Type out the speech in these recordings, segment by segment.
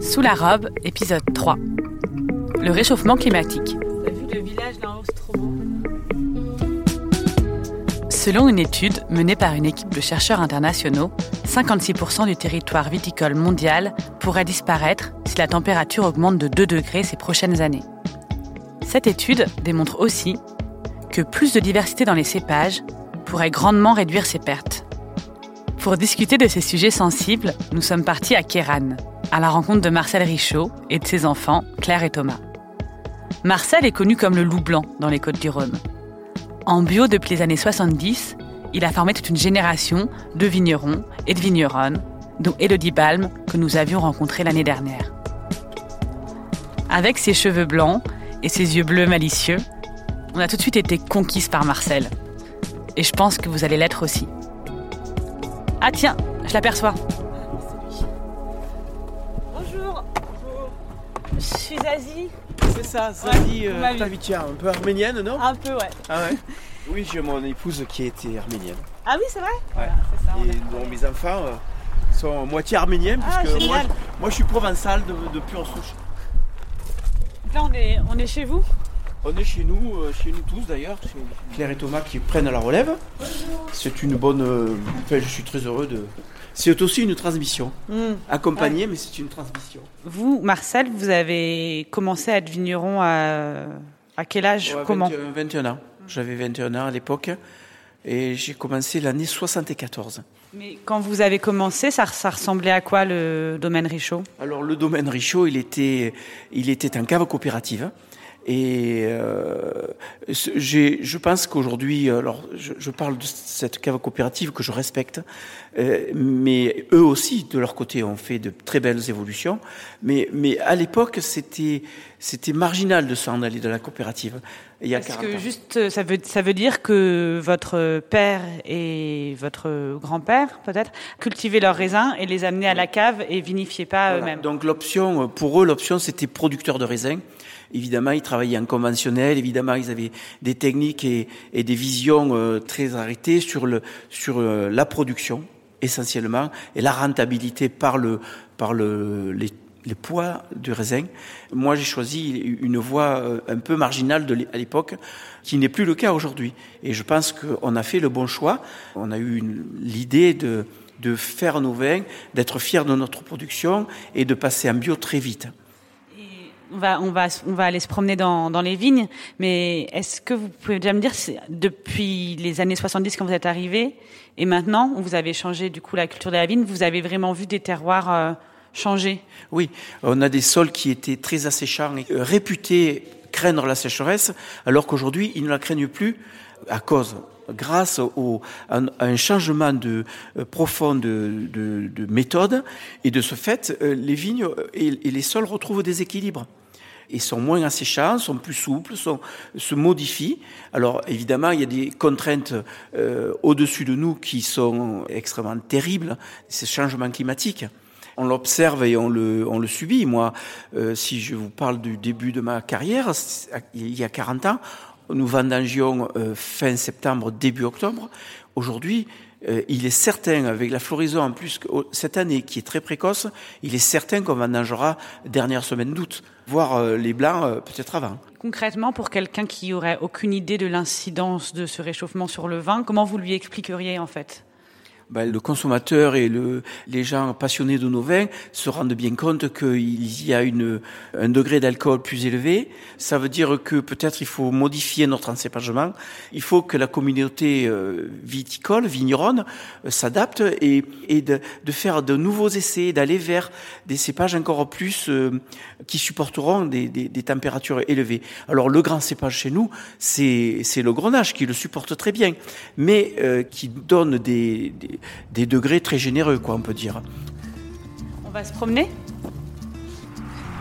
Sous la robe, épisode 3. Le réchauffement climatique. T'as vu le village là-haut, c'est trop beau. Selon une étude menée par une équipe de chercheurs internationaux, 56% du territoire viticole mondial pourrait disparaître si la température augmente de 2 degrés ces prochaines années. Cette étude démontre aussi que plus de diversité dans les cépages pourrait grandement réduire ces pertes. Pour discuter de ces sujets sensibles, nous sommes partis à Kéran, à la rencontre de Marcel Richaud et de ses enfants, Claire et Thomas. Marcel est connu comme le loup blanc dans les Côtes du Rhône. En bio depuis les années 70, il a formé toute une génération de vignerons et de vigneronnes, dont Elodie Balm, que nous avions rencontrée l'année dernière. Avec ses cheveux blancs et ses yeux bleus malicieux, on a tout de suite été conquise par Marcel. Et je pense que vous allez l'être aussi. Ah tiens, je l'aperçois. Je suis Zazie. C'est ça, Zazie, Ouais, euh, un peu arménienne, non? Un peu, ouais. Ah ouais? Oui, j'ai mon épouse qui était arménienne. Ah oui, c'est vrai? Ouais. Voilà, c'est ça. Et donc, mes enfants euh, sont moitié arméniens, Ah, puisque moi, moi je suis provençal de, de pure souche. Donc là, on est, on est chez vous? On est chez nous, euh, chez nous tous d'ailleurs, chez Claire et Thomas qui prennent la relève. C'est une bonne. euh, enfin, je suis très heureux de. C'est aussi une transmission. Accompagnée, mais c'est une transmission. Vous, Marcel, vous avez commencé à être vigneron à, à quel âge Ouais, Comment 21, 21 ans. J'avais 21 ans à l'époque. Et j'ai commencé l'année 74. Mais quand vous avez commencé, ça, ça ressemblait à quoi le domaine Richaud? Alors le domaine Richaud, il était, il était en cave coopérative. Et euh, je pense qu'aujourd'hui, alors je, je parle de cette cave coopérative que je respecte, euh, mais eux aussi, de leur côté, ont fait de très belles évolutions. Mais, mais à l'époque, c'était, c'était marginal de s'en aller de la coopérative. Il y a Parce 40 que juste, ça veut, ça veut dire que votre père et votre grand-père, peut-être, cultivaient leurs raisins et les amenaient à la cave et vinifiaient pas Voilà. eux-mêmes. Donc l'option, pour eux, l'option c'était producteur de raisins. Évidemment, ils travaillaient en conventionnel. Évidemment, ils avaient des techniques et, des visions euh, très arrêtées sur euh, la production essentiellement et la rentabilité par le par le les, poids du raisin. Moi, j'ai choisi une voie euh, un peu marginale à l'époque, qui n'est plus le cas aujourd'hui. Et je pense qu'on a fait le bon choix. On a eu l'idée de faire nos vins, d'être fiers de notre production et de passer en bio très vite. On va, aller se promener dans, les vignes, mais est-ce que vous pouvez déjà me dire, depuis les années 70 quand vous êtes arrivé, et maintenant, vous avez changé du coup la culture de la vigne, vous avez vraiment vu des terroirs euh, changer? Oui, on a des sols qui étaient très asséchants et euh, réputés craindre la sécheresse, alors qu'aujourd'hui, ils ne la craignent plus à cause, grâce au, à un- changement de, euh, profond de, de, de méthode. Et de ce fait, les vignes et les sols retrouvent des équilibres. Et sont moins asséchants, sont plus souples, sont, se modifient. Alors évidemment, il y a des contraintes euh, au-dessus de nous qui sont extrêmement terribles, ces changements climatiques. On l'observe et on le, on le subit. Moi, euh, si je vous parle du début de ma carrière, il y a 40 ans, nous vendangions euh, fin septembre, début octobre. Aujourd'hui, il est certain, avec la floraison en plus cette année qui est très précoce, il est certain qu'on vendangera dernière semaine d'août, voire euh, les blancs euh, peut-être avant. Concrètement, pour quelqu'un qui aurait aucune idée de l'incidence de ce réchauffement sur le vin, comment vous lui expliqueriez en fait? Ben, le consommateur et le, les gens passionnés de nos vins se rendent bien compte qu'il y a une, un degré d'alcool plus élevé. Ça veut dire que peut-être il faut modifier notre encépagement. Il faut que la communauté euh, viticole, vigneronne, euh, s'adapte et, et de, de faire de nouveaux essais, d'aller vers des cépages encore plus euh, qui supporteront des, des, des températures élevées. Alors le grand cépage chez nous, c'est le grenache qui le supporte très bien, mais euh, qui donne des, des, des degrés très généreux, quoi, on peut dire. On va se promener?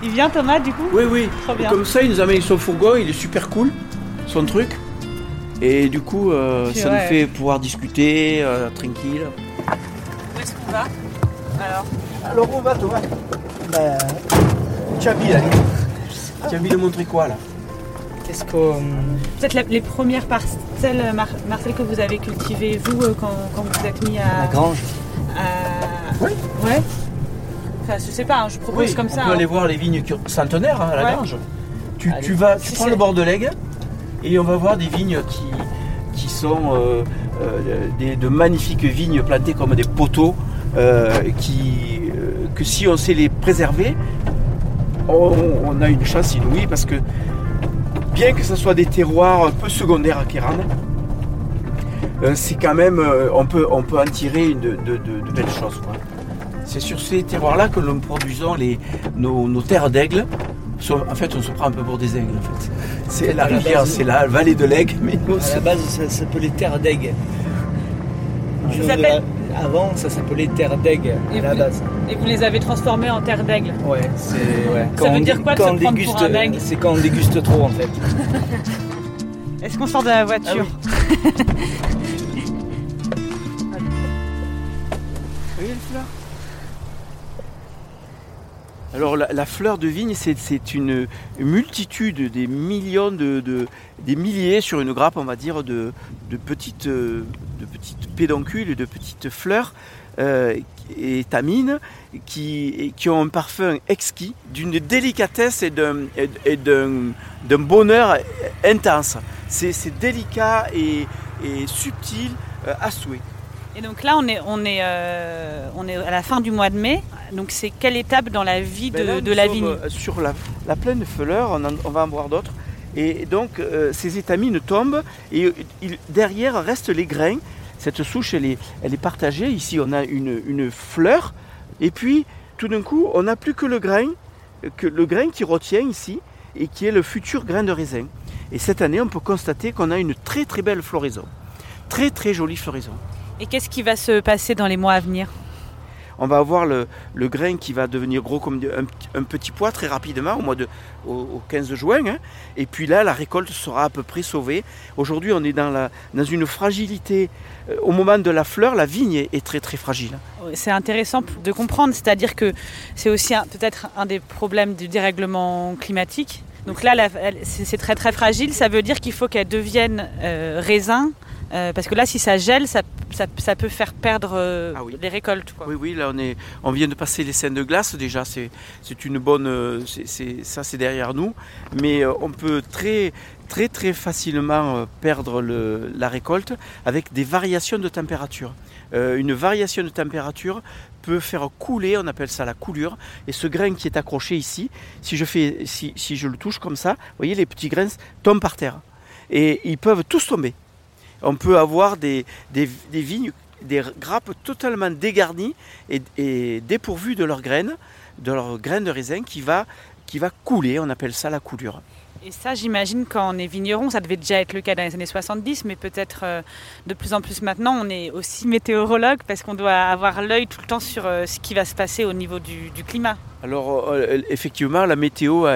Il vient Thomas du coup? Oui, oui. Trop bien. Comme ça, il nous amène son fourgon, il est super cool, son truc. Et du coup, euh, Puis ça ouais. nous fait pouvoir discuter euh, tranquille. Où est-ce qu'on va? Alors, Alors on va, Thomas. Ben, tu as mis là. Tu as mis le montrer quoi là? Peut-être la- les premières parcelles, Mar- Marcel, que vous avez cultivées, vous, euh, quand, quand vous vous êtes mis à... La grange à-. Ouais. Enfin, je sais pas, hein, je propose comme on ça. peut hein. aller voir les vignes centenaires hein, à la Ouais. grange. Tu, Allez. tu vas, tu Si prends le bord de l'aigle et on va voir des vignes qui, qui sont euh, euh, des- de magnifiques vignes plantées comme des poteaux euh, qui, euh, que si on sait les préserver, on, on a une chance inouïe parce que bien que ce soit des terroirs un peu secondaires à Kéran, euh, c'est quand même, euh, on, peut, on peut en tirer une- de, de- de- de belles choses. quoi. C'est sur ces terroirs-là que nous produisons les, nos, nos terres d'aigle. En fait, on se prend un peu pour des aigles. En fait. C'est la rivière, c'est la vallée de l'aigle, mais nous, À la base, ça s'appelait Terre d'Aigle. La- Avant, ça s'appelait Terre d'Aigle Et à la base. Et vous les avez transformés en terre d'aigle. Ouais, c'est. Ouais. Ça veut dire quoi de quand se déguste, pour un aigle C'est quand on déguste trop en fait. Est-ce qu'on sort de la voiture Vous Alors la, fleur de vigne, c'est, une multitude, des millions de, de- des milliers sur une grappe, on va dire, de, de petites, de petites pédoncules, de petites fleurs euh, et tamines qui, qui ont un parfum exquis, d'une délicatesse et d'un, bonheur intense. C'est, c'est délicat et, et subtil euh, à souhait. Et donc là, on est, on, est, euh, on est à la fin du mois de mai. Donc c'est quelle étape dans la vie de, Ben là, de la vigne euh, Sur la, la plaine de fleurs, on, en- on va en voir d'autres. Et donc euh, ces étamines tombent et euh, il- derrière restent les grains. Cette souche, elle est, elle est partagée. Ici, on a une, une fleur. Et puis, tout d'un coup, on n'a plus que le grain, que le grain qui retient ici et qui est le futur grain de raisin. Et cette année, on peut constater qu'on a une très très belle floraison. Très très jolie floraison. Et qu'est-ce qui va se passer dans les mois à venir? On va avoir le, grain qui va devenir gros comme un, petit- pois très rapidement au mois de au, au 15 juin. hein. Et puis là, la récolte sera à peu près sauvée. Aujourd'hui, on est dans, la, dans une fragilité. Euh, Au moment de la fleur, la vigne est, très très fragile. C'est intéressant de comprendre, c'est-à-dire que c'est aussi peut-être un des problèmes du dérèglement climatique. Donc là, c'est très très fragile. Ça veut dire qu'il faut qu'elle devienne euh, raisin, euh, parce que là, si ça gèle, ça, ça- ça peut faire perdre euh, Ah oui. les récoltes. quoi. Oui, oui, là on, est, on vient de passer les scènes de glace déjà, c'est une bonne. euh, ça c'est derrière nous, mais euh, on peut très très très facilement euh, perdre le- la récolte avec des variations de température. Euh, une variation de température peut faire couler, on appelle ça la coulure, et ce grain qui est accroché ici, si je, fais, si, si je le touche comme ça, vous voyez les petits grains tombent par terre, et ils peuvent tous tomber. On peut avoir des, des, vignes des grappes totalement dégarnies et, dépourvues de leurs graines, de leurs graines de raisin qui va, qui va couler, on appelle ça la coulure. Et ça, j'imagine, quand on est vigneron, ça devait déjà être le cas dans les années 70, mais peut-être euh, de plus en plus maintenant, on est aussi météorologue parce qu'on doit avoir l'œil tout le temps sur euh, ce qui va se passer au niveau du climat. Alors euh, effectivement, la météo a,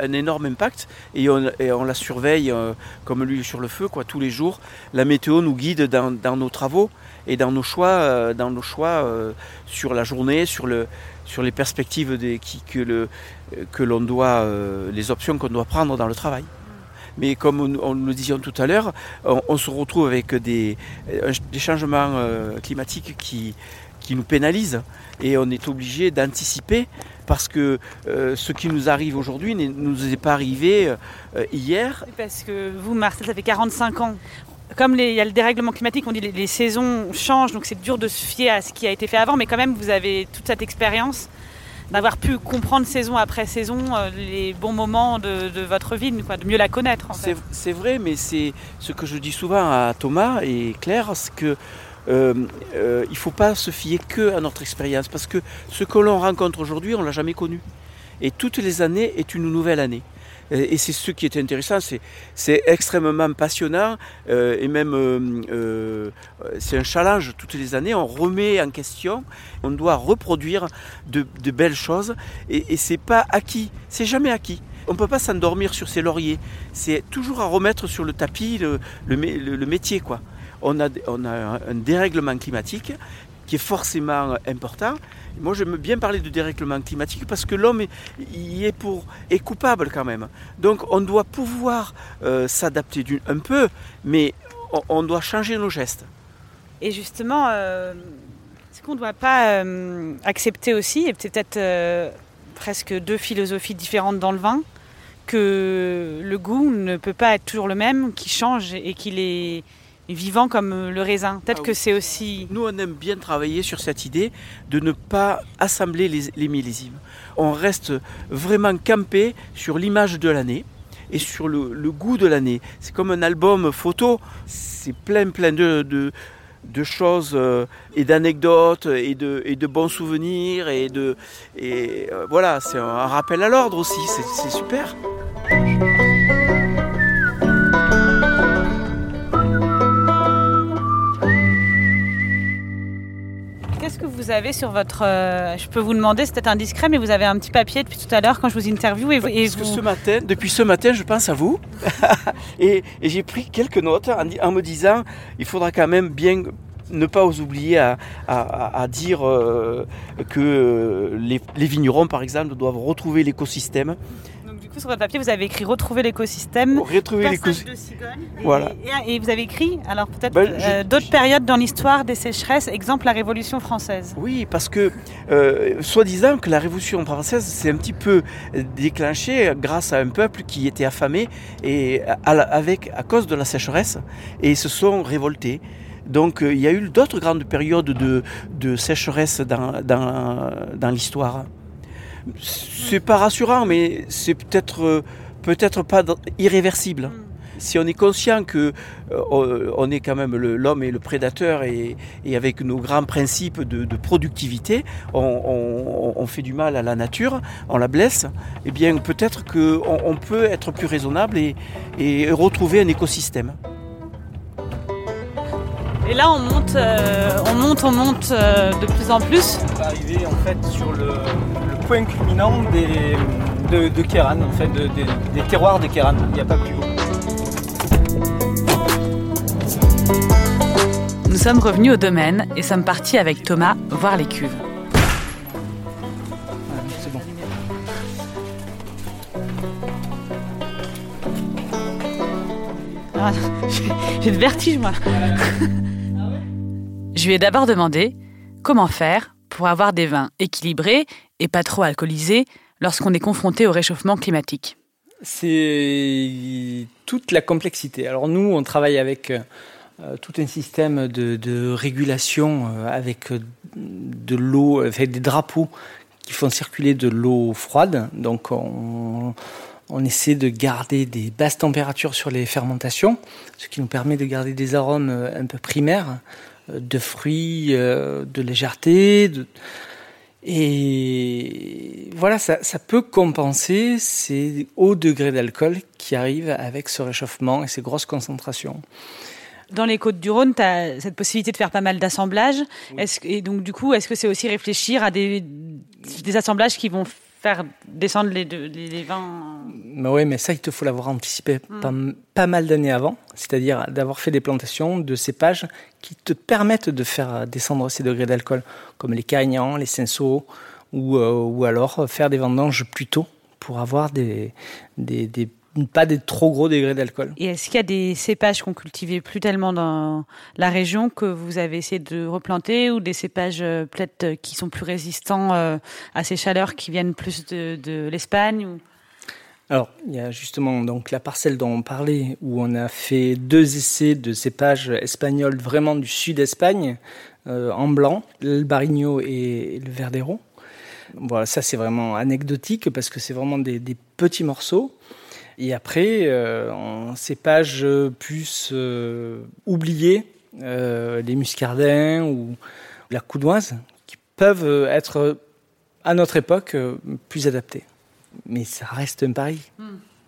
un énorme impact et on, la surveille euh, comme l'huile sur le feu quoi, tous les jours. La météo nous guide dans, nos travaux et dans nos choix, euh, dans nos choix euh, sur la journée, sur, le, sur les perspectives des, qui, que, le, que l'on doit, euh, les options qu'on doit prendre dans le travail. Mais comme on, le disait tout à l'heure, on, on se retrouve avec des, des changements euh, climatiques qui, qui nous pénalisent et on est obligé d'anticiper parce que euh, ce qui nous arrive aujourd'hui ne nous est pas arrivé euh, hier. Parce que vous, Marcel, ça fait 45 ans. Comme il y a le dérèglement climatique, on dit les, les saisons changent, donc c'est dur de se fier à ce qui a été fait avant, mais quand même, vous avez toute cette expérience d'avoir pu comprendre saison après saison euh, les bons moments de, de votre vigne, quoi, de mieux la connaître. En fait. C'est c'est vrai, mais c'est ce que je dis souvent à Thomas et Claire, c'est que euh, euh, il ne faut pas se fier que à notre expérience, parce que ce que l'on rencontre aujourd'hui, on l'a jamais connu. Et toutes les années est une nouvelle année. Et c'est ce qui est intéressant, c'est, extrêmement passionnant euh, et même c'est un challenge toutes les années. On remet en question, on doit reproduire de, belles choses et, et c'est pas acquis, c'est jamais acquis. On ne peut pas s'endormir sur ses lauriers. C'est toujours à remettre sur le tapis le, le- le métier. Quoi. On, a, un- dérèglement climatique qui est forcément important. Moi, j'aime bien parler de dérèglement climatique parce que l'homme est, coupable quand même. Donc, on doit pouvoir euh, s'adapter un peu, mais on, doit changer nos gestes. Et justement, euh, Est-ce qu'on ne doit pas euh, accepter aussi, et peut-être presque deux philosophies différentes dans le vin, que le goût ne peut pas être toujours le même, qu'il change et qu'il est vivant comme le raisin. Peut-être Ah que c'est aussi... Nous, on aime bien travailler sur cette idée de ne pas assembler les, les millésimes. On reste vraiment campé sur l'image de l'année et sur le, le goût de l'année. C'est comme un album photo, c'est plein, plein de, de, de choses euh, et d'anecdotes et de, et de bons souvenirs. Et, de, et euh, voilà, c'est un rappel à l'ordre aussi, c'est super. Qu'est-ce que vous avez sur votre... euh, je peux vous demander, c'est peut-être indiscret, mais vous avez un petit papier depuis tout à l'heure quand je vous interview et vous... et Parce que vous- ce matin, depuis ce matin, je pense à vous. et et j'ai pris quelques notes en, en me disant, il faudra quand même bien ne pas vous oublier à, à- à- à dire euh, que les, les vignerons, par exemple, doivent retrouver l'écosystème. Sur votre papier, vous avez écrit « Retrouver l'écosystème ». Retrouver l'écosystème. de cigogne. Et, Voilà. Et, et vous avez écrit, alors peut-être Ben, euh, d'autres périodes dans l'histoire des sécheresses, exemple la Révolution française. Oui, parce que, euh, soi-disant que la Révolution française s'est un petit peu déclenchée grâce à un peuple qui était affamé et à, la- avec, à cause de la sécheresse et se sont révoltés. Donc euh, il y a eu d'autres grandes périodes de, de sécheresse dans, dans, dans l'histoire. C'est pas rassurant, mais c'est peut-être euh, peut-être pas irréversible. Si on est conscient que euh, on- on est quand même le- l'homme et le prédateur et, et avec nos grands principes de, de productivité, on, on- on fait du mal à la nature, on la blesse, eh bien peut-être qu'on on peut être plus raisonnable et, et retrouver un écosystème. Et là, on monte, euh, on monte, on monte euh, de plus en plus. On va arriver en fait sur le point culminant des, de, de Kéran, en fait, de- de- des terroirs de Kéran. Il n'y a pas plus haut. Nous sommes revenus au domaine et sommes partis avec Thomas voir les cuves. C'est bon. Ah, j'ai- J'ai le vertige, moi. Je lui ai d'abord demandé comment faire pour avoir des vins équilibrés et pas trop alcoolisés lorsqu'on est confronté au réchauffement climatique. C'est toute la complexité. Alors nous, on travaille avec euh, tout un système de, régulation euh, avec euh, de l'eau, avec des drapeaux qui font circuler de l'eau froide. Donc on, essaie de garder des basses températures sur les fermentations, ce qui nous permet de garder des arômes euh, un peu primaires, euh, de fruits, euh, de légèreté, de, et voilà, ça, ça peut compenser ces hauts degrés d'alcool qui arrivent avec ce réchauffement et ces grosses concentrations. Dans les côtes du Rhône, tu as cette possibilité de faire pas mal d'assemblages. Et donc, du coup, est-ce que c'est aussi réfléchir à des, des assemblages qui vont faire descendre les, deux- les, vins Mais ouais, mais ça, il te faut l'avoir anticipé pas, pas mal d'années avant, c'est-à-dire d'avoir fait des plantations de cépages qui te permettent de faire descendre ces degrés d'alcool, comme les Carignans, les Cinsault, ou, euh, ou alors faire des vendanges plus tôt pour avoir des, des, des- pas des trop gros degrés d'alcool. Et est-ce qu'il y a des cépages qu'on cultivait plus tellement dans la région que vous avez essayé de replanter ou des cépages euh, peut-être euh, qui sont plus résistants euh, à ces chaleurs qui viennent plus de, de l'Espagne ou... Alors, il y a justement donc la parcelle dont on parlait, où on a fait deux essais de cépages espagnols vraiment du sud d'Espagne, euh, en blanc, le Barigno et le Verdero. Voilà, ça c'est vraiment anecdotique parce que c'est vraiment des, des petits morceaux. Et après, euh, en plus euh, oubliés, euh, les muscardins ou la coudoise, qui peuvent être à notre époque plus adaptés. Mais ça reste un pari.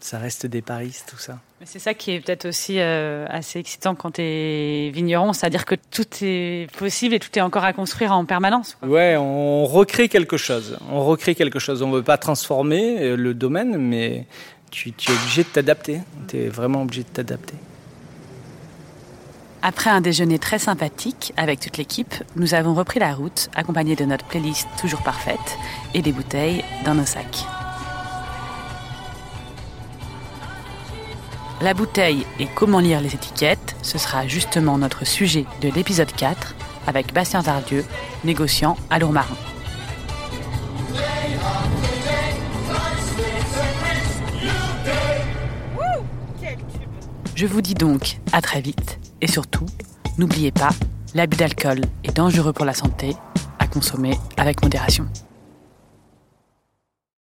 Ça reste des paris, tout ça. C'est ça qui est peut-être aussi euh, assez excitant quand tu es vigneron, c'est-à-dire que tout est possible et tout est encore à construire en permanence. quoi. Ouais, on recrée quelque chose. On recrée quelque chose. On ne veut pas transformer le domaine, mais tu, es obligé de t'adapter. Tu es vraiment obligé de t'adapter. Après un déjeuner très sympathique avec toute l'équipe, nous avons repris la route, accompagnés de notre playlist toujours parfaite et des bouteilles dans nos sacs. La bouteille et comment lire les étiquettes, ce sera justement notre sujet de l'épisode 4, avec Bastien Zardieu, négociant à Lourmarin. Je vous dis donc à très vite et surtout, n'oubliez pas, l'abus d'alcool est dangereux pour la santé, à consommer avec modération.